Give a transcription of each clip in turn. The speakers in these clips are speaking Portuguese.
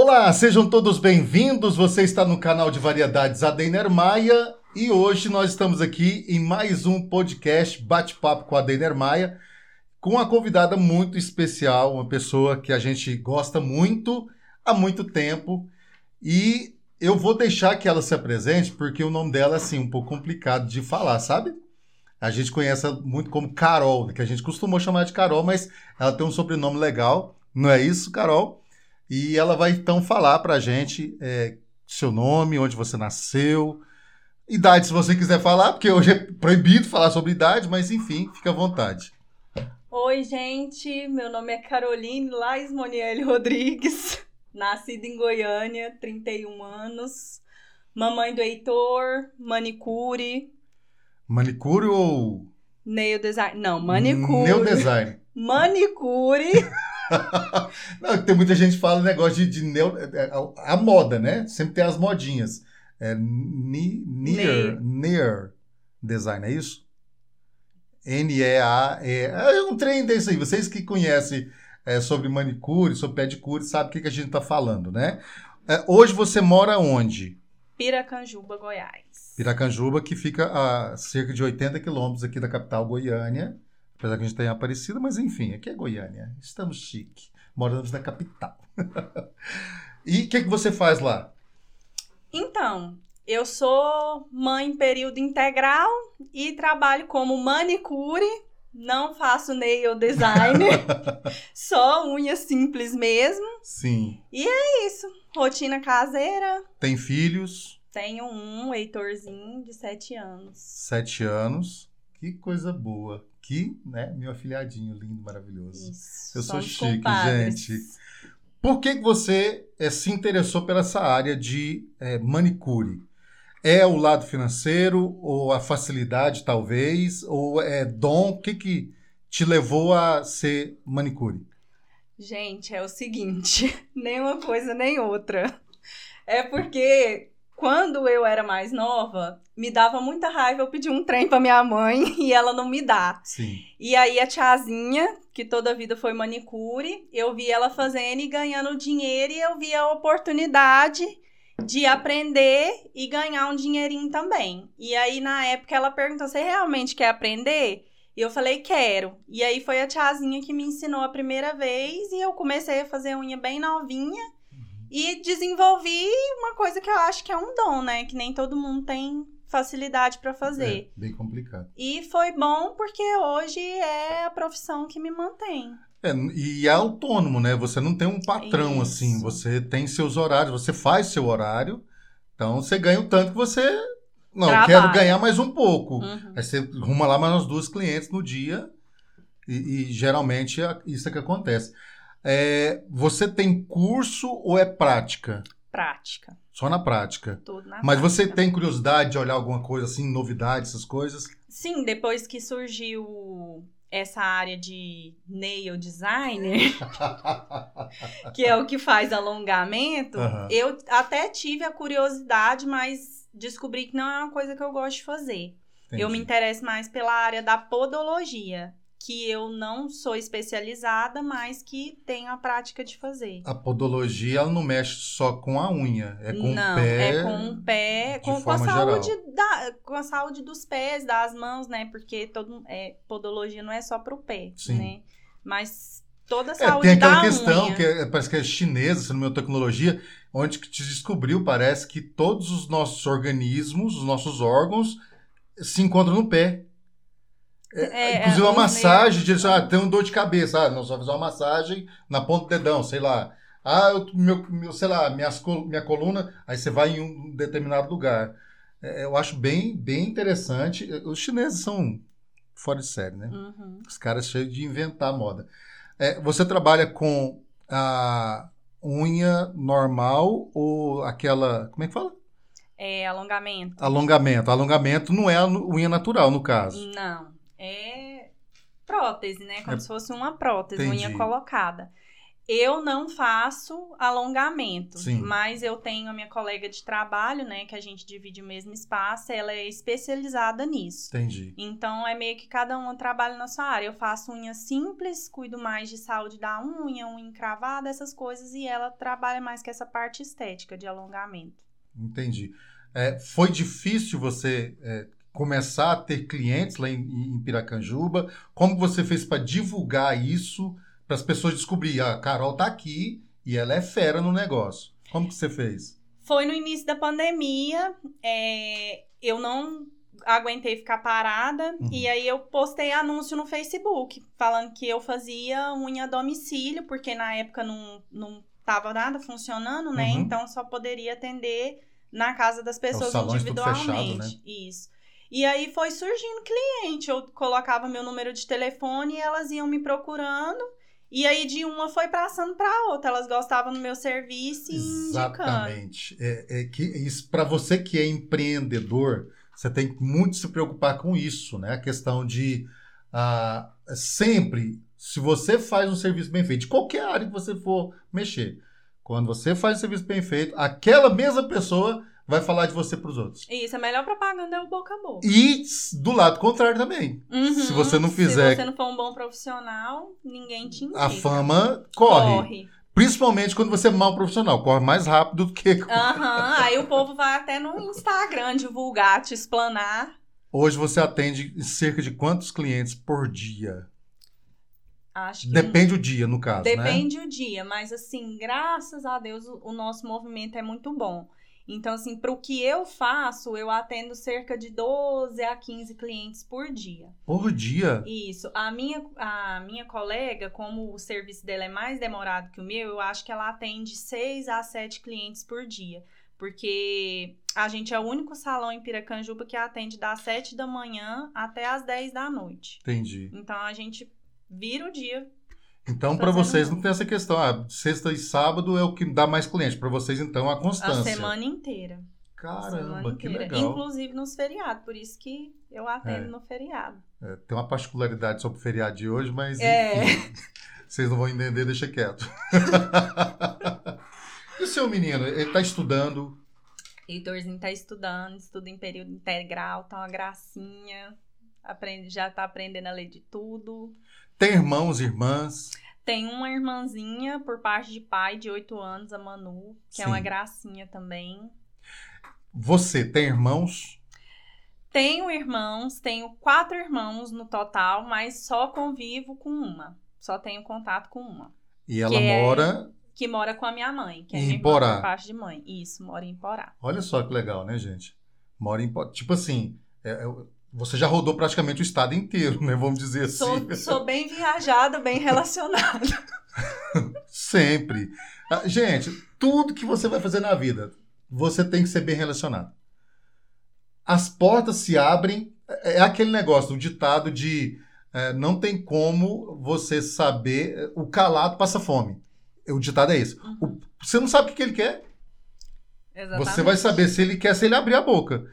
Olá, sejam todos bem-vindos. Você está no canal de variedades Adeiner Maia e hoje nós estamos aqui em mais um podcast Bate-Papo com a Adeiner Maia, com uma convidada muito especial, uma pessoa que a gente gosta muito há muito tempo e eu vou deixar que ela se apresente porque o nome dela é assim um pouco complicado de falar, sabe? A gente conhece muito como Carol, que a gente costumou chamar de Carol, mas ela tem um sobrenome legal, não é isso, Carol? E ela vai então falar para a gente é, seu nome, onde você nasceu, idade se você quiser falar, porque hoje é proibido falar sobre idade, mas enfim, fica à vontade. Oi, gente, meu nome é Caroline Lais Monielle Rodrigues, nascida em Goiânia, 31 anos, mamãe do Heitor, manicure. Manicure ou... Nail design, não, manicure. Nail design. Manicure. Não, tem muita gente que fala negócio de, de neo, é, é, a, moda, né? Sempre tem as modinhas. É ni, near, near design, é isso? N-E-A-E. É um trem desse aí. Vocês que conhecem é, sobre manicure, sobre pedicure, sabem o que, que a gente está falando, né? É, hoje você mora onde? Piracanjuba, Goiás. Piracanjuba, que fica a cerca de 80 quilômetros aqui da capital Goiânia. Apesar que a gente tenha aparecido, mas enfim, aqui é Goiânia. Estamos chique. Moramos na capital. e o que, que você faz lá? Então, eu sou mãe em período integral e trabalho como manicure. Não faço nail design, só unha simples mesmo. Sim. E é isso. Rotina caseira. Tem filhos? Tenho um, Heitorzinho, de sete anos. Sete anos. Que coisa boa. Que, né, meu afilhadinho lindo, maravilhoso. Isso, Eu sou chique, compadres. gente. Por que você é, se interessou pela essa área de é, manicure? É o lado financeiro ou a facilidade, talvez? Ou é dom? O que, que te levou a ser manicure? Gente, é o seguinte: nem uma coisa nem outra. É porque quando eu era mais nova, me dava muita raiva eu pedir um trem para minha mãe e ela não me dá. Sim. E aí a tiazinha, que toda a vida foi manicure, eu vi ela fazendo e ganhando dinheiro e eu vi a oportunidade de aprender e ganhar um dinheirinho também. E aí na época ela perguntou: "Você realmente quer aprender?" E eu falei: "Quero". E aí foi a tiazinha que me ensinou a primeira vez e eu comecei a fazer unha bem novinha. E desenvolvi uma coisa que eu acho que é um dom, né? Que nem todo mundo tem facilidade para fazer. É, bem complicado. E foi bom porque hoje é a profissão que me mantém. É, e é autônomo, né? Você não tem um patrão Isso. assim, você tem seus horários, você faz seu horário, então você ganha o tanto que você. Não, Trabalha. quero ganhar mais um pouco. Uhum. Aí você arruma lá mais umas duas clientes no dia, e, e geralmente é isso é que acontece. É, você tem curso ou é prática? Prática. Só na prática. Tudo na Mas você prática. tem curiosidade de olhar alguma coisa assim, novidade, essas coisas? Sim, depois que surgiu essa área de nail designer, que é o que faz alongamento, Aham. eu até tive a curiosidade, mas descobri que não é uma coisa que eu gosto de fazer. Eu me Entendi. interesso mais pela área da podologia, que eu não sou especializada, mas que tenho a prática de fazer. A podologia ela não mexe só com a unha, é com não, o pé. é com o pé, com, com a saúde da, com a saúde dos pés, das mãos, né? Porque todo é, podologia não é só pro pé, Sim. né? Mas toda a É, saúde tem aquela questão unha. que é- parece que é chinesa, se não me tecnologia, onde que te descobriu, parece que todos os nossos organismos, os nossos órgãos, se encontram no pé. É, Inclusive é, uma massagem, diz, ah, tem um dor de cabeça, ah, não, só fazer uma massagem na ponta do dedão, sei lá. Ah, eu, meu, meu, sei lá, minhas, minha coluna, aí você vai em um determinado lugar. É, eu acho bem, bem interessante. Os chineses são fora de série, né? Uhum. Os caras cheios de inventar moda. É, você trabalha com a unha normal ou aquela. Como é que fala? É alongamento. Alongamento. Alongamento não é a unha natural, no caso. Não, é prótese, né? Como É- se fosse uma prótese, Entendi. unha colocada. Eu não faço alongamento, Sim. mas eu tenho a minha colega de trabalho, né, que a gente divide o mesmo espaço, ela é especializada nisso. Entendi. Então é meio que cada um trabalha na sua área. Eu faço unha simples, cuido mais de saúde da unha, unha encravada, essas coisas, e ela trabalha mais com essa parte estética de alongamento. Entendi. É, foi difícil você é, começar a ter clientes lá em, em Piracanjuba? Como você fez para divulgar isso, para as pessoas descobrirem, ah, a Carol tá aqui e ela é fera no negócio. Como que você fez? Foi no início da pandemia, é, eu não aguentei ficar parada Uhum. e aí eu postei anúncio no Facebook falando que eu fazia unha a domicílio, porque na época não, não tava nada funcionando, né? Uhum. Então só poderia atender na casa das pessoas salões tudo individualmente. fechado, né? Isso. E aí foi surgindo cliente, eu colocava meu número de telefone e elas iam me procurando. E aí de uma foi passando para outra, elas gostavam do meu serviço e. Exatamente. É, é que isso para você que é empreendedor, você tem que muito se preocupar com isso, né? A questão de ah, sempre, se você faz um serviço bem feito, de qualquer área que você for mexer, quando você faz um serviço bem feito, aquela mesma pessoa vai falar de você para os outros. Isso, a melhor propaganda é o boca a boca. E do lado contrário também. Uhum. Se você não fizer- Se você não for um bom profissional, ninguém te indica. A fama corre. Corre. Principalmente quando você é mal profissional, corre mais rápido do que Aham. Aí o povo vai até no Instagram divulgar, te explanar. Hoje você atende cerca de quantos clientes por dia? Acho que Depende do dia, no caso, né? Depende o dia, mas assim, graças a Deus, o, o nosso movimento é muito bom. Então, assim, para o que eu faço, eu atendo cerca de 12 a 15 clientes por dia. Por dia? Isso. A minha, a minha colega, como o serviço dela é mais demorado que o meu, eu acho que ela atende 6 a 7 clientes por dia. Porque a gente é o único salão em Piracanjuba que atende das 7 da manhã até as 10 da noite. Entendi. Então a gente vira o dia. Então, para vocês não tem essa questão. Ah, sexta e sábado é o que dá mais cliente. Para vocês, então, a A constância. semana inteira. A Caramba, semana que inteira. legal. Inclusive nos feriados. Por isso que eu atendo É. no feriado. É, tem uma particularidade sobre o feriado de hoje, mas É. enfim, vocês não vão entender, deixa quieto. e o seu menino, ele está estudando? Heitorzinho tá estudando, estuda em período integral, tá uma gracinha. Aprende, já tá aprendendo a ler de tudo. Tem irmãos, irmãs? Tem uma irmãzinha por parte de pai de 8 anos, a Manu, que é Sim. uma gracinha também. Você tem irmãos? Tenho irmãos, tenho quatro irmãos no total, mas só convivo com uma. Só tenho contato com uma. E ela Que é- mora. Que mora com a minha mãe, que é Em Porá. por parte de mãe. Isso, mora em Porá. Olha só que legal, né, gente? Mora em. Po- Tipo assim, é, é, você já rodou praticamente o estado inteiro, né? Vamos dizer assim. Sou, sou bem viajada, bem relacionada. Sempre. Ah, Gente, tudo que você vai fazer na vida, você tem que ser bem relacionado. As portas se abrem. É é aquele negócio, o ditado de é, não tem como você saber. é, O calado passa fome. O ditado é esse. O- você não sabe o que que ele quer. Exatamente. Você vai saber se ele quer, se ele abrir a boca.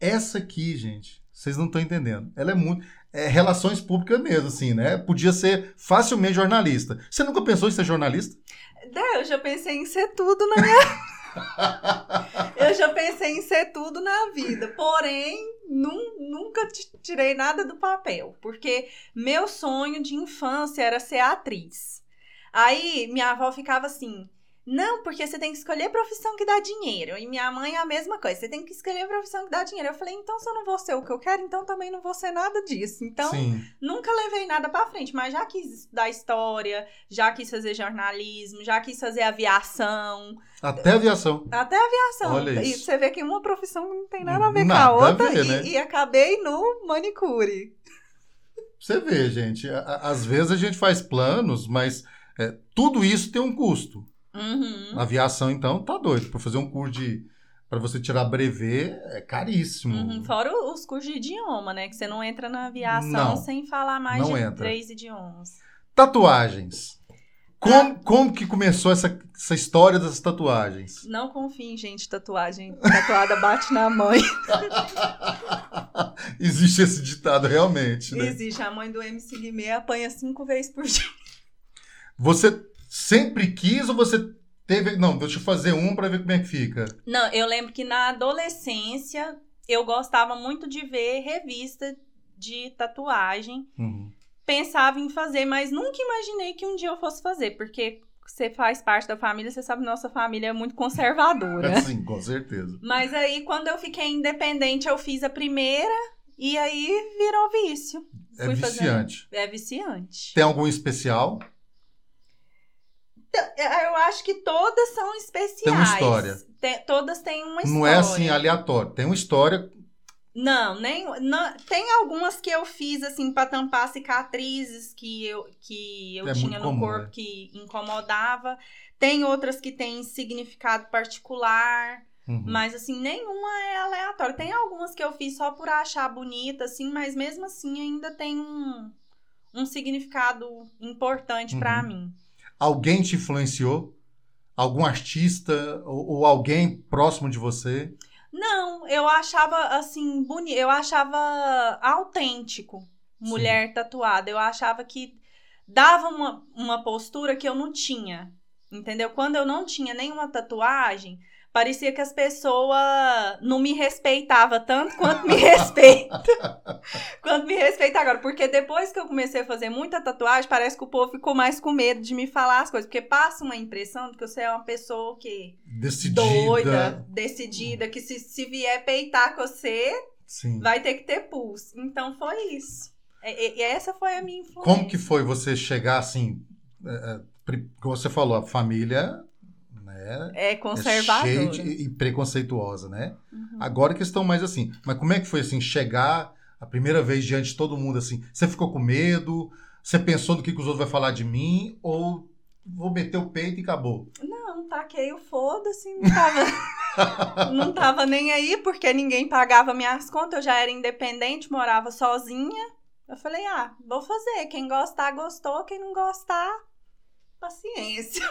Essa aqui, gente, vocês não estão entendendo. Ela é muito. É relações públicas mesmo, assim, né? Podia ser facilmente jornalista. Você nunca pensou em ser jornalista? É, eu já pensei em ser tudo na minha. eu já pensei em ser tudo na vida. Porém, nun- nunca ti- tirei nada do papel. Porque meu sonho de infância era ser atriz. Aí minha avó ficava assim. Não, porque você tem que escolher a profissão que dá dinheiro. E minha mãe é a mesma coisa. Você tem que escolher a profissão que dá dinheiro. Eu falei, então se eu não vou ser o que eu quero, então também não vou ser nada disso. Então, Sim. Nunca levei nada pra frente, mas já quis estudar história, já quis fazer jornalismo, já quis fazer aviação, Até aviação. até aviação. Olha e isso. você vê que uma profissão não tem nada a ver Nada com a a outra ver, e, né? e acabei no manicure. Você vê, gente. a- a- Às vezes a gente faz planos, mas é, tudo isso tem um custo. Uhum. A aviação, então, tá doido. Para fazer um curso de. Para você tirar brevet, é caríssimo. Uhum, Fora os cursos de idioma, né? Que você não entra na aviação Não, sem falar mais de entra. três idiomas. Tatuagens. Como, como que começou essa, essa história das tatuagens? Não confie em gente tatuagem. Tatuada bate na mãe. Existe esse ditado realmente, né? Existe. A mãe do MC Guimê apanha cinco vezes por dia. Você sempre quis ou você teve. Não, deixa eu fazer um pra ver como é que fica. Não, eu lembro que na adolescência eu gostava muito de ver revista de tatuagem. Uhum. Pensava em fazer, mas nunca imaginei que um dia eu fosse fazer, porque você faz parte da família, você sabe que nossa família é muito conservadora. Sim, com certeza. Mas aí, quando eu fiquei independente, eu fiz a primeira e aí virou vício. É Fui viciante. fazendo- É viciante. Tem algum especial? Eu acho que todas são especiais. Tem uma história. Te- todas têm uma história. Não é assim aleatório. Tem uma história. Não, nem não, tem algumas que eu fiz assim para tampar cicatrizes que eu que eu É tinha no comum, corpo né? que incomodava. Tem outras que têm significado particular, Uhum. mas assim nenhuma é aleatória. Tem algumas que eu fiz só por achar bonita assim, mas mesmo assim ainda tem um um significado importante pra Uhum. mim. Alguém te influenciou? Algum artista ou, ou alguém próximo de você? Não, eu achava assim bonito, eu achava autêntico mulher tatuada. Eu achava que dava uma, uma postura que eu não tinha. Entendeu? Quando eu não tinha nenhuma tatuagem, parecia que as pessoas não me respeitavam tanto quanto me respeitam. quanto me respeita agora. Porque depois que eu comecei a fazer muita tatuagem, parece que o povo ficou mais com medo de me falar as coisas. Porque passa uma impressão de que você é uma pessoa que Decidida. doida, decidida, que se, se vier peitar com você, Sim. vai ter que ter pulso. Então foi isso. E, e- essa foi a minha influência. Como que foi você chegar assim? É, é, você falou, a família né, É é conservadora. cheia de, e preconceituosa, né? Uhum. Agora que estão mais assim. Mas como é que foi assim, chegar a primeira vez diante de todo mundo assim? Você ficou com medo? Você pensou no que, que os outros vão falar de mim? Ou vou meter o peito e acabou? Não, taquei o foda-se, não tava, não tava nem aí, porque ninguém pagava minhas contas, eu já era independente, morava sozinha. Eu falei, ah, vou fazer. Quem gostar, gostou. Quem não gostar, paciência.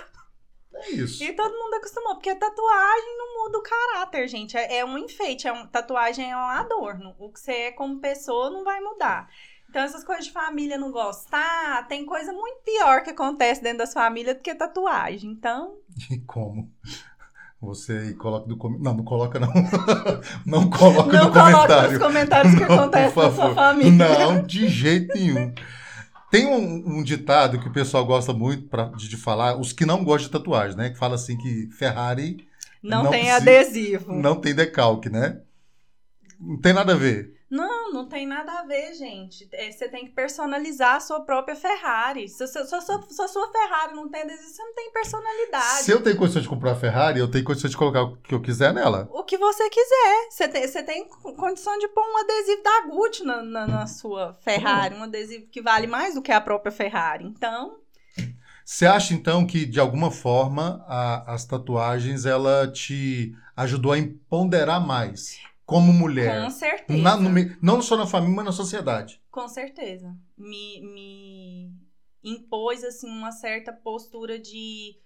É isso. E todo mundo acostumou, porque tatuagem não muda o caráter, gente. É, é um enfeite, é um, tatuagem é um adorno. O que você é como pessoa não vai mudar. Então, essas coisas de família não gostar, tem coisa muito pior que acontece dentro das famílias do que tatuagem. Então, E como? Você coloca no comentário. Não, não coloca, não. não coloca não no coloque comentário. nos comentários que Não, acontece na sua família. Não, de jeito nenhum. Tem um, um ditado que o pessoal gosta muito pra, de, de falar, os que não gostam de tatuagem, né? Que fala assim que Ferrari Não, Não tem precisa- adesivo. não tem decalque, né? Não tem nada a ver. Não, não tem nada a ver, gente. É, você tem que personalizar a sua própria Ferrari. Se, se, se, se, a sua Ferrari não tem adesivo, você não tem personalidade. Se eu tenho condição de comprar a Ferrari, eu tenho condição de colocar o que eu quiser nela. O que você quiser. Você tem, você tem condição de pôr um adesivo da Gucci na, na, na sua Ferrari. Um adesivo que vale mais do que a própria Ferrari. Então, Você acha então que de alguma forma a- as tatuagens ela te ajudou a empoderar mais como mulher? com certeza. Na- no não só na família, mas na sociedade. Com certeza. Me, me impôs, assim, uma certa postura de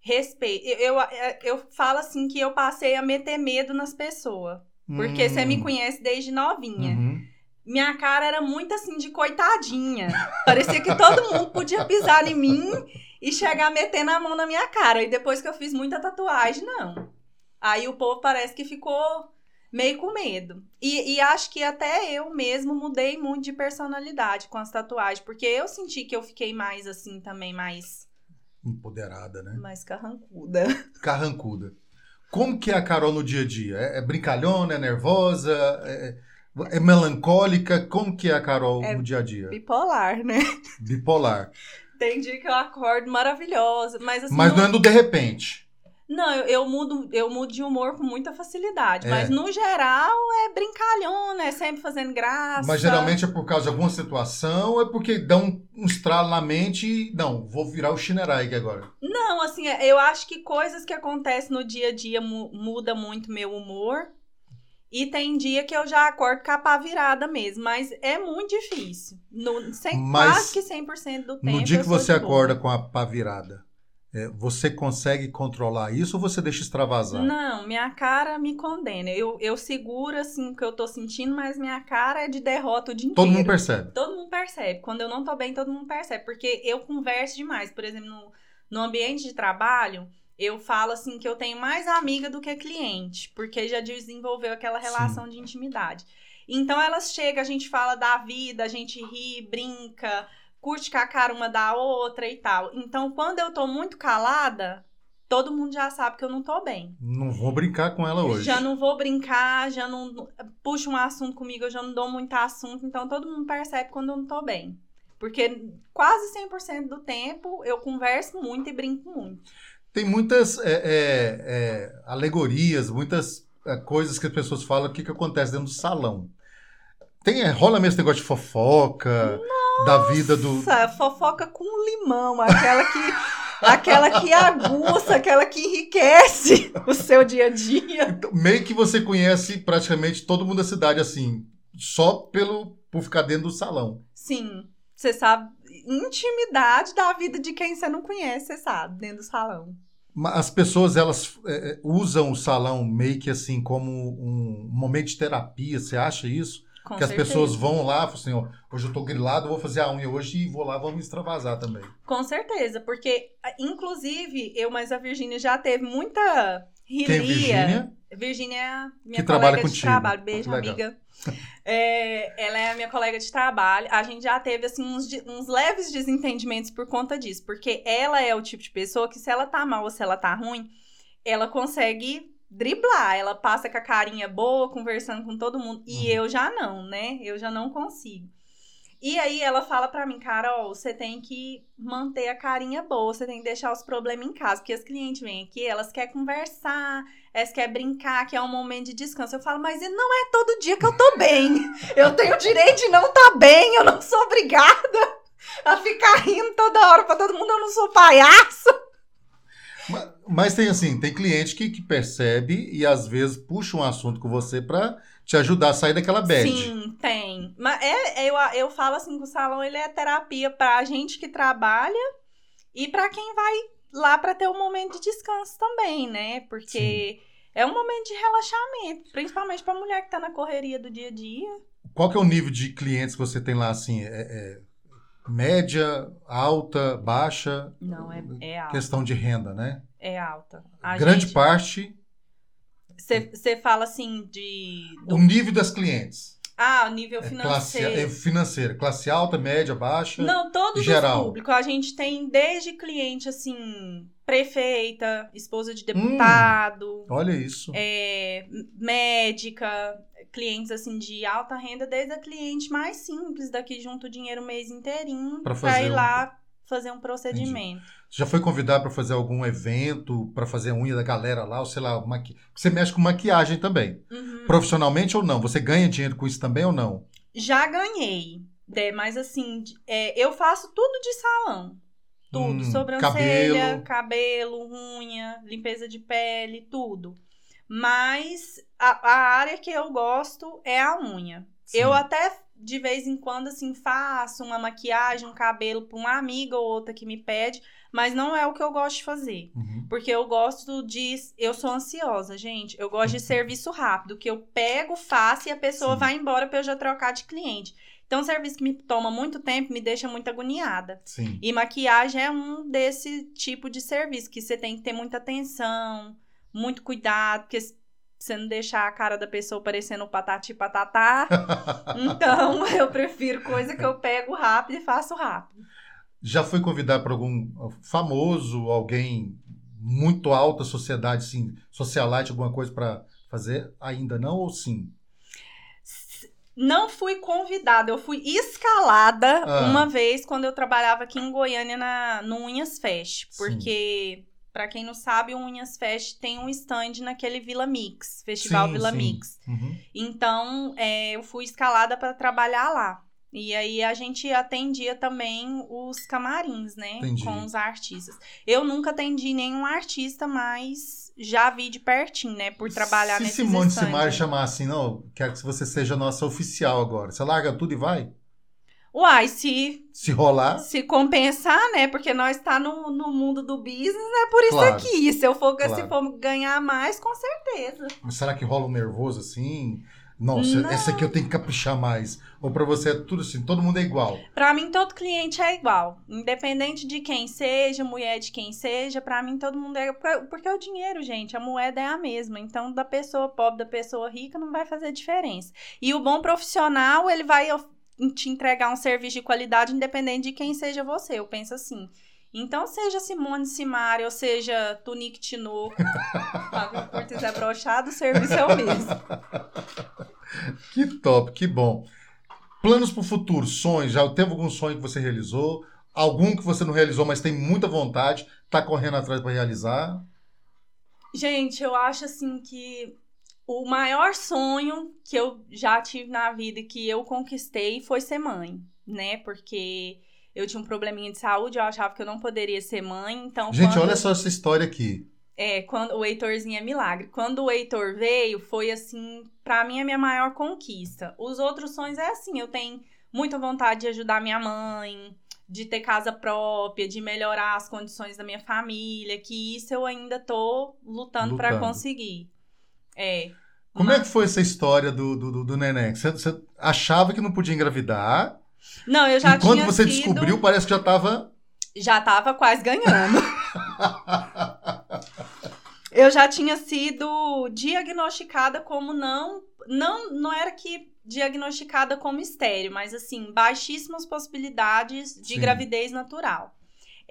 respeito. Eu, eu, eu falo, assim, que eu passei a meter medo nas pessoas. Porque você me Hum, conhece desde novinha. uhum. Minha cara era muito assim de coitadinha. Parecia que todo mundo podia pisar em mim e chegar metendo a mão na minha cara. E depois que eu fiz muita tatuagem, não. Aí o povo parece que ficou meio com medo. E, e acho que até eu mesmo mudei muito de personalidade com as tatuagens. Porque eu senti que eu fiquei mais assim também, mais, Empoderada, né? mais carrancuda. Carrancuda. Como que é a Carol no dia a dia? É, é brincalhona, é nervosa, é, é melancólica? Como que é a Carol É no dia a dia? Bipolar, né? Bipolar. Tem dia que eu acordo maravilhosa. Mas assim. Mas não é no de repente. Não, eu, eu mudo, eu mudo de humor com muita facilidade. É. Mas no geral é brincalhona, é sempre fazendo graça. Mas geralmente é por causa de alguma situação ou é porque dá um, um estralo na mente e. Não, vou virar o Shinerai aqui agora. Não, assim, eu acho que coisas que acontecem no dia a dia mu muda muito meu humor. E tem dia que eu já acordo com a pá virada mesmo, mas é muito difícil. No, cem- Mas quase que 100% do tempo. No dia que você acorda com a pá virada, é, você consegue controlar isso ou você deixa extravasar? Não, minha cara me condena. Eu, eu seguro assim o que eu tô sentindo, mas minha cara é de derrota o dia Todo inteiro. mundo percebe. Todo mundo percebe. Quando eu não tô bem, todo mundo percebe. Porque eu converso demais. Por exemplo, no, No ambiente de trabalho, eu falo assim que eu tenho mais amiga do que cliente, porque já desenvolveu aquela relação Sim. de intimidade. Então elas chegam, a gente fala da vida, a gente ri, brinca, curte com a cara uma da outra e tal. Então, quando eu tô muito calada, todo mundo já sabe que eu não tô bem. Não vou brincar com ela hoje. Já não vou brincar, já não puxa um assunto comigo, eu já não dou muito assunto, então todo mundo percebe quando eu não tô bem. Porque quase 100% do tempo eu converso muito e brinco muito. Tem muitas é, é, é, alegorias, muitas é, coisas que as pessoas falam, o que, que acontece dentro do salão. Tem, é, rola mesmo esse negócio de fofoca, Nossa, da vida do. Fofoca com limão, aquela que. aquela que aguça, aquela que enriquece o seu dia a dia. Então, meio que você conhece praticamente todo mundo da cidade, assim, só pelo por ficar dentro do salão. Sim. Você sabe intimidade da vida de quem você não conhece, você sabe, dentro do salão. As pessoas elas é, é usam o salão meio que assim como um momento de terapia, você acha isso? Com que certeza. as pessoas vão lá, assim, ó, hoje eu tô grilado, vou fazer a unha hoje e vou lá, vou me extravasar também. Com certeza, porque, inclusive, eu, mas a Virgínia já teve muita rilia. Quem, Virgínia? Virgínia é minha que colega trabalha de contigo. trabalho. Beijo, amiga. É, ela é a minha colega de trabalho. A gente já teve, assim, uns, uns leves desentendimentos por conta disso. Porque ela é o tipo de pessoa que, se ela tá mal ou se ela tá ruim, ela consegue driblar. Ela passa com a carinha boa, conversando com todo mundo. E uhum. eu já não, né? Eu já não consigo. E aí ela fala para mim, Carol, você tem que manter a carinha boa, você tem que deixar os problemas em casa, porque as clientes vêm aqui, elas querem conversar, elas querem brincar, que é um momento de descanso. Eu falo, mas não é todo dia que eu tô bem. Eu tenho o direito de não estar tá bem, eu não sou obrigada a ficar rindo toda hora para todo mundo, eu não sou palhaço. Mas, mas, tem assim, tem cliente que, que percebe e às vezes puxa um assunto com você para te ajudar a sair daquela bad. Sim, tem. Mas é, eu, eu falo assim que o salão ele é terapia pra gente que trabalha e para quem vai lá para ter um momento de descanso também, né? Porque Sim. é um momento de relaxamento, principalmente pra mulher que tá na correria do dia a dia. Qual que é o nível de clientes que você tem lá, assim? É, é média, alta, baixa? Não, é, é alta. Questão de renda, né? É alta. A Grande gente... parte. Você fala assim de. Do... O nível das clientes. Ah, o nível financeiro. É classe, é financeiro. Classe alta, média, baixa. Não, todos geral. os públicos. A gente tem desde cliente, assim, prefeita, esposa de deputado. Hum, olha isso. É, médica, clientes, assim, de alta renda, desde a cliente mais simples, daqui junto o dinheiro o mês inteirinho, pra ir um... lá fazer um procedimento. Entendi. Você já foi convidado para fazer algum evento, para fazer a unha da galera lá, ou sei lá, maqui... você mexe com maquiagem também. Uhum. Profissionalmente ou não? Você ganha dinheiro com isso também ou não? Já ganhei, é, mas assim, é, eu faço tudo de salão. Tudo, hum, sobrancelha, cabelo. cabelo, unha, limpeza de pele, tudo. Mas a, a área que eu gosto é a unha. Sim. Eu até de vez em quando, assim, faço uma maquiagem, um cabelo para uma amiga ou outra que me pede, mas não é o que eu gosto de fazer. Uhum. Porque eu gosto de. Eu sou ansiosa, gente. Eu gosto de uhum. serviço rápido, que eu pego, faço e a pessoa Sim. vai embora para eu já trocar de cliente. Então, um serviço que me toma muito tempo me deixa muito agoniada. Sim. E maquiagem é um desse tipo de serviço, que você tem que ter muita atenção, muito cuidado, porque você não deixar a cara da pessoa parecendo patati patatá. então, eu prefiro coisa que eu pego rápido e faço rápido. Já foi convidado para algum famoso, alguém muito alta sociedade, sim, socialite, alguma coisa para fazer? Ainda não ou sim? Não fui convidada, eu fui escalada ah. uma vez quando eu trabalhava aqui em Goiânia na, no Unhas Fest. Porque sim. Para quem não sabe, o Unhas Fest tem um stand naquele Vila Mix, Festival sim, Vila sim. Mix. Uhum. Então, é, eu fui escalada para trabalhar lá. E aí a gente atendia também os camarins, né? Entendi. Com os artistas. Eu nunca atendi nenhum artista, mas já vi de pertinho, né? Por trabalhar Se nesse Simone Simar chamar assim, não, quero que você seja nossa oficial agora. Você larga tudo e vai? Uai, se. Se rolar. Se compensar, né? Porque nós tá no, no mundo do business, é por isso claro, aqui. Se eu for, claro. se for ganhar mais, com certeza. Mas será que rola um nervoso assim? Nossa, Não. essa aqui eu tenho que caprichar mais. Ou pra você é tudo assim, todo mundo é igual. Pra mim, todo cliente é igual. Independente de quem seja, mulher de quem seja, pra mim todo mundo é. porque- Porque o dinheiro, gente, a moeda é a mesma. Então, da pessoa pobre, da pessoa rica, não vai fazer diferença. E o bom profissional, ele vai te entregar um serviço de qualidade, independente de quem seja você. Eu penso assim. Então, seja Simone Simari, ou seja Tunique Tinoco, Fábio Cortes é brochado, o serviço é o mesmo. Que top, que bom. Planos pro futuro, sonhos. Já teve algum sonho que você realizou? Algum que você não realizou, mas tem muita vontade, tá correndo atrás pra realizar? Gente, eu acho assim que o maior sonho que eu já tive na vida e que eu conquistei foi ser mãe, né? Porque eu tinha um probleminha de saúde, eu achava que eu não poderia ser mãe, então Gente, quando, olha só essa história aqui. é, quando o Heitorzinho é milagre. Quando o Heitor veio, foi assim, pra mim a minha maior conquista. Os outros sonhos é assim, eu tenho muita vontade de ajudar minha mãe, de ter casa própria, de melhorar as condições da minha família, que isso eu ainda tô lutando pra Lutando. conseguir. É. Como é que foi essa história do, do, do, neném? Você, você achava que não podia engravidar? Não, eu já e quando tinha você sido, descobriu, parece que já tava. já tava quase ganhando. eu já tinha sido diagnosticada como não, não, não era que diagnosticada como estéreo, mas assim, baixíssimas possibilidades de Sim. gravidez natural.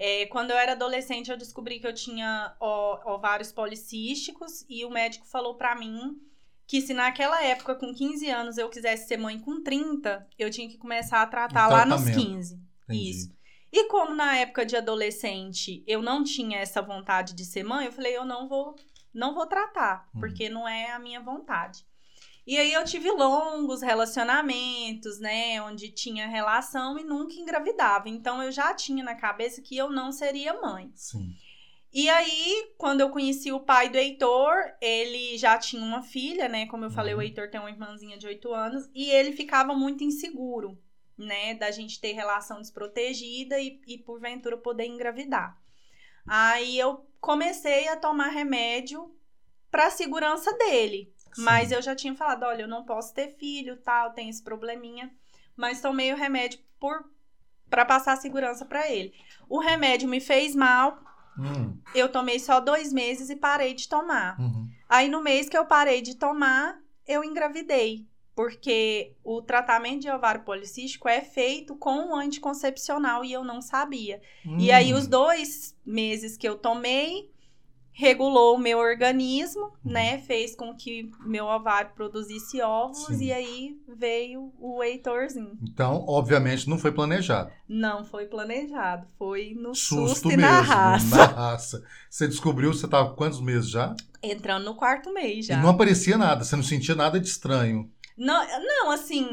É, quando eu era adolescente, eu descobri que eu tinha ovários policísticos e o médico falou pra mim que se naquela época, com 15 anos, eu quisesse ser mãe com 30, eu tinha que começar a tratar lá nos tratamento. 15. Entendi. Isso. E como na época de adolescente eu não tinha essa vontade de ser mãe, eu falei, eu não vou, não vou tratar, Uhum. porque não é a minha vontade. E aí eu tive longos relacionamentos, né, onde tinha relação e nunca engravidava. Então eu já tinha na cabeça que eu não seria mãe. Sim. E aí, quando eu conheci o pai do Heitor, ele já tinha uma filha, né? Como eu falei, Uhum. o Heitor tem uma irmãzinha de 8 anos. E ele ficava muito inseguro, né? Da gente ter relação desprotegida e, e porventura, poder engravidar. Aí eu comecei a tomar remédio pra segurança dele. Sim. Mas eu já tinha falado, olha, eu não posso ter filho, tal, tem esse probleminha. Mas tomei o remédio por para passar segurança pra ele. O remédio me fez mal, Hum, eu tomei só dois meses e parei de tomar. uhum. Aí, no mês que eu parei de tomar, eu engravidei. Porque o tratamento de ovário policístico é feito com um anticoncepcional e eu não sabia. E aí, Hum. os dois meses que eu tomei, regulou o meu organismo, Uhum. né? Fez com que meu ovário produzisse óvulos Sim. e aí veio o Heitorzinho. Então, obviamente, não foi planejado. Não foi planejado, foi no Susto, susto, mesmo. na raça. Na raça. Você descobriu, você tava com quantos meses já? Entrando no quarto mês já. E não aparecia nada, você não sentia nada de estranho. Não, não assim,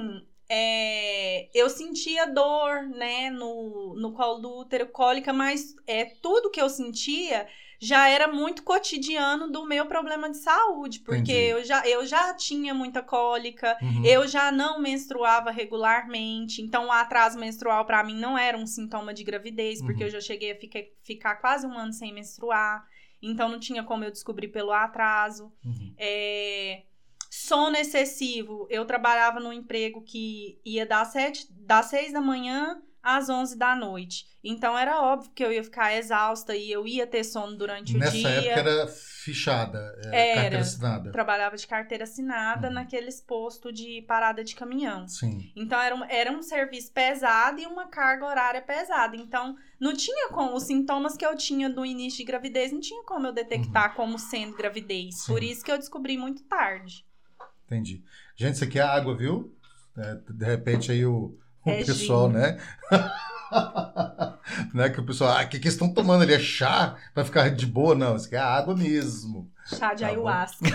é, eu sentia dor, né, no, no colo do útero, cólica, mas é, tudo que eu sentia já era muito cotidiano do meu problema de saúde, porque Entendi. eu já, eu já tinha muita cólica, Uhum. eu já não menstruava regularmente, então o atraso menstrual pra mim não era um sintoma de gravidez, porque Uhum. eu já cheguei a ficar, ficar quase um ano sem menstruar, então não tinha como eu descobrir pelo atraso. Uhum. É, sono excessivo. Eu trabalhava num emprego que ia das, sete, das seis da manhã às 11 da noite. Então era óbvio que eu ia ficar exausta e eu ia ter sono durante o Nessa dia. época era fichada, era, Era. carteira assinada. Trabalhava de carteira assinada Uhum. naqueles postos de parada de caminhão. Sim. Então era um, era um serviço pesado e uma carga horária pesada. Então não tinha como, os sintomas que eu tinha do início de gravidez, não tinha como eu detectar como sendo gravidez. Uhum. Sim. Por isso que eu descobri muito tarde. Entendi. Gente, isso aqui é água, viu? É, de repente aí o, o É pessoal, gin. né? né? Que o pessoal, ah, o que, que eles estão tomando ali? É chá? Vai ficar de boa? Não, isso aqui é água mesmo. Chá de Tá ayahuasca.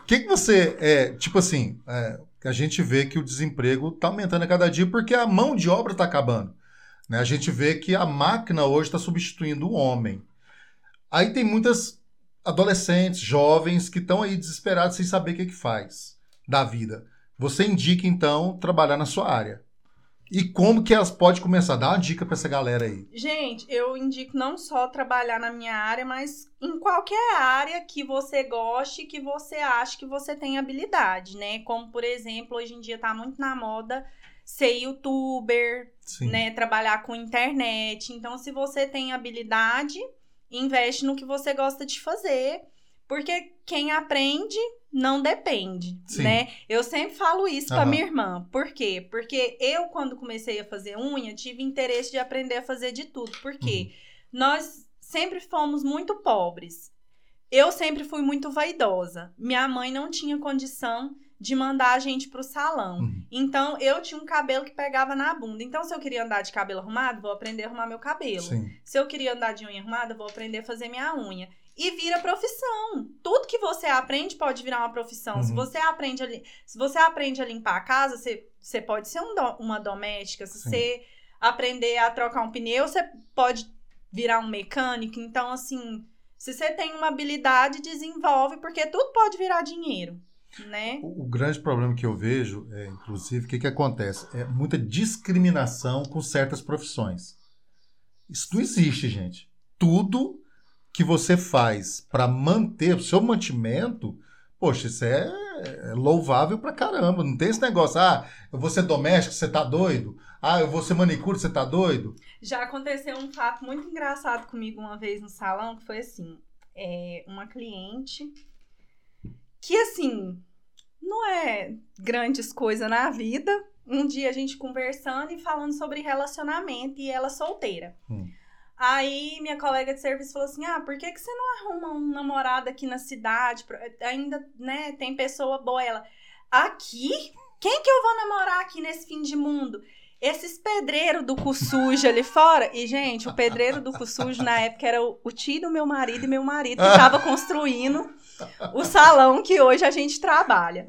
O que, que você, é, tipo assim, é, a gente vê que o desemprego está aumentando a cada dia porque a mão de obra está acabando. Né? A gente vê que a máquina hoje está substituindo o homem. Aí tem muitas adolescentes, jovens, que estão aí desesperados sem saber o que, que faz da vida. Você indica, então, trabalhar na sua área. E como que elas podem começar? Dá uma dica para essa galera aí. Gente, eu indico não só trabalhar na minha área, mas em qualquer área que você goste, que você ache que você tem habilidade, né? Como, por exemplo, hoje em dia tá muito na moda ser youtuber, Sim. né? Trabalhar com internet. Então, se você tem habilidade, investe no que você gosta de fazer. Porque quem aprende não depende, Sim. né? Eu sempre falo isso pra Aham. minha irmã. Por quê? Porque eu, quando comecei a fazer unha, tive interesse de aprender a fazer de tudo. Por quê? Uhum. Nós sempre fomos muito pobres. Eu sempre fui muito vaidosa. Minha mãe não tinha condição de mandar a gente pro salão. Uhum. Então, eu tinha um cabelo que pegava na bunda. Então, se eu queria andar de cabelo arrumado, vou aprender a arrumar meu cabelo. Sim. Se eu queria andar de unha arrumada, vou aprender a fazer minha unha. E vira profissão. Tudo que você aprende pode virar uma profissão. Se Uhum. você aprende a, se você aprende a limpar a casa, você, você pode ser um do- uma doméstica. Se Sim. você aprender a trocar um pneu, você pode virar um mecânico. Então, assim, se você tem uma habilidade, desenvolve, porque tudo pode virar dinheiro, né? O, o grande problema que eu vejo, é, inclusive, o que, que acontece? É muita discriminação com certas profissões. Isso não existe, gente. Tudo que você faz para manter o seu mantimento, poxa, isso é, é louvável pra caramba. Não tem esse negócio, ah, eu vou ser doméstico, você tá doido? Ah, eu vou ser manicure, você tá doido? Já aconteceu um fato muito engraçado comigo uma vez no salão, que foi assim, é, uma cliente que assim, não é grandes coisas na vida. Um dia a gente conversando e falando sobre relacionamento e ela solteira. Hum. Aí minha colega de serviço falou assim: "Ah, por que que você não arruma um namorado aqui na cidade? Ainda, né, tem pessoa boa ela. Aqui? Quem que eu vou namorar aqui nesse fim de mundo? Esses pedreiros do cu sujo ali fora. E, gente, o pedreiro do cu sujo na época era o, o tio do meu marido e meu marido que tava construindo o salão que hoje a gente trabalha.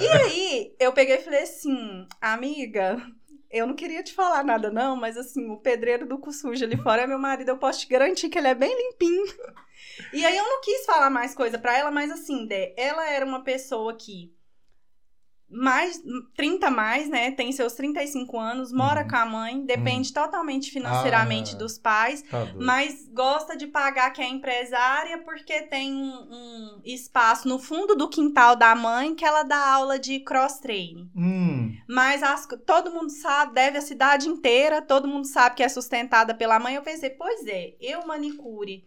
E aí, eu peguei e falei assim, amiga, eu não queria te falar nada, não, mas assim, o pedreiro do cu sujo ali fora é meu marido, eu posso te garantir que ele é bem limpinho. E aí eu não quis falar mais coisa pra ela, mas assim, Dé, ela era uma pessoa que mais 30 a mais, né? Tem seus 35 anos, mora Uhum. com a mãe, depende totalmente financeiramente Ah. dos pais. Tá. Mas gosta de pagar que é empresária porque tem um, um espaço no fundo do quintal da mãe que ela dá aula de cross-training. Hum, Mas as- todo mundo sabe, deve a cidade inteira, todo mundo sabe que é sustentada pela mãe. Eu pensei, pois é, eu manicure,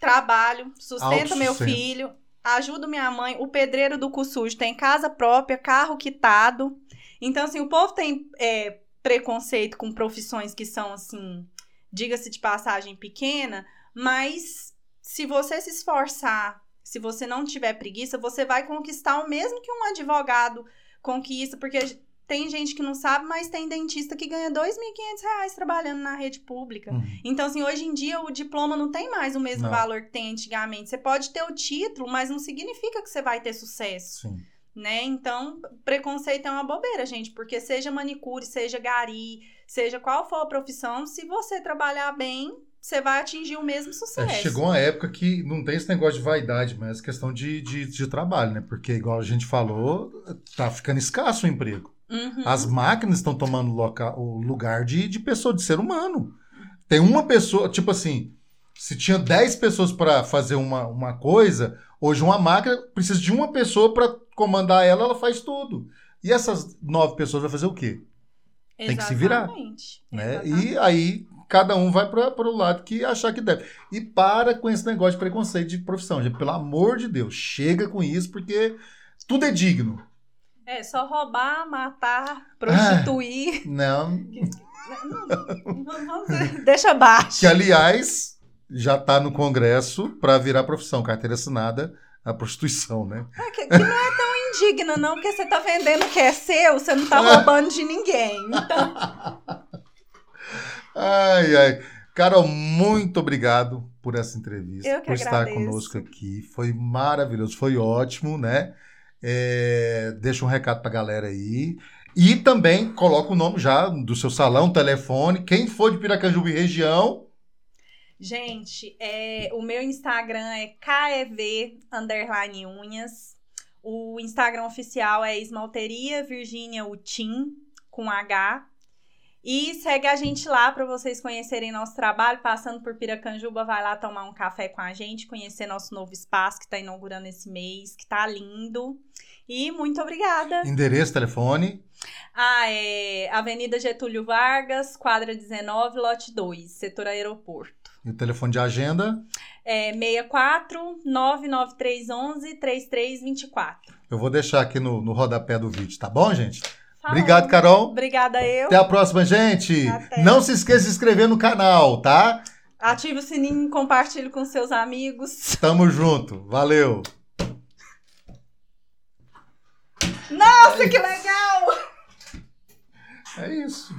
trabalho, sustento meu filho, ajudo minha mãe, o pedreiro do cu sujo tem casa própria, carro quitado. Então, assim, o povo tem é, preconceito com profissões que são, assim, diga-se de passagem, pequena, mas se você se esforçar, se você não tiver preguiça, você vai conquistar o mesmo que um advogado conquista, porque tem gente que não sabe, mas tem dentista que ganha 2.500 reais trabalhando na rede pública. hum. Então, assim, hoje em dia o diploma não tem mais o mesmo Não. valor que tem antigamente. Você pode ter o título, mas não significa que você vai ter sucesso, Sim. né? Então, preconceito é uma bobeira, gente, porque seja manicure, seja gari, seja qual for a profissão, se você trabalhar bem, você vai atingir o mesmo É, sucesso. chegou uma época que não tem esse negócio de vaidade, mas questão de, de, de trabalho, né? Porque, igual a gente falou, tá ficando escasso o emprego. Uhum. As máquinas estão tomando o lugar de, de pessoa, de ser humano. Tem uma pessoa, tipo assim, se tinha 10 pessoas para fazer uma, uma coisa, hoje uma máquina precisa de uma pessoa para comandar ela, ela faz tudo. E essas nove pessoas vai fazer o quê? tem que se virar, Exatamente. né? Exatamente. E aí cada um vai para o lado que achar que deve. E para com esse negócio de preconceito de profissão, gente. Pelo amor de Deus, chega com isso, porque tudo é digno. É, só roubar, matar, prostituir. Não. Não. Deixa abaixo. Que, aliás, já está no Congresso para virar profissão, carteira assinada, a prostituição, né? É, que, que não é tão indigna, não, porque você tá vendendo o que é seu, você não tá roubando de ninguém. Então, Ai, ai. Carol, muito obrigado por essa entrevista, Eu que por estar agradeço. conosco aqui. Foi maravilhoso, foi ótimo, né? É, deixa um recado pra galera aí. E também coloca o nome já do seu salão, telefone. Quem for de Piracanjuba e região, gente, é, o meu Instagram é KEV underline unhas. O Instagram oficial é Esmalteria Virgínia Utim, com H. E segue a gente lá para vocês conhecerem nosso trabalho. Passando por Piracanjuba, vai lá tomar um café com a gente, conhecer nosso novo espaço que está inaugurando esse mês, que tá lindo. E muito obrigada. Endereço, telefone. Ah, é Avenida Getúlio Vargas, quadra 19, lote 2, setor aeroporto. E o telefone de agenda? É 64 99311 3324. Eu vou deixar aqui no, no rodapé do vídeo, tá bom, gente? Obrigado, Carol. Obrigada eu. Até a próxima, gente. Até. Não se esqueça de se inscrever no canal, tá? Ative o sininho, compartilhe com seus amigos. Tamo junto. Valeu. Nossa, que legal! É isso.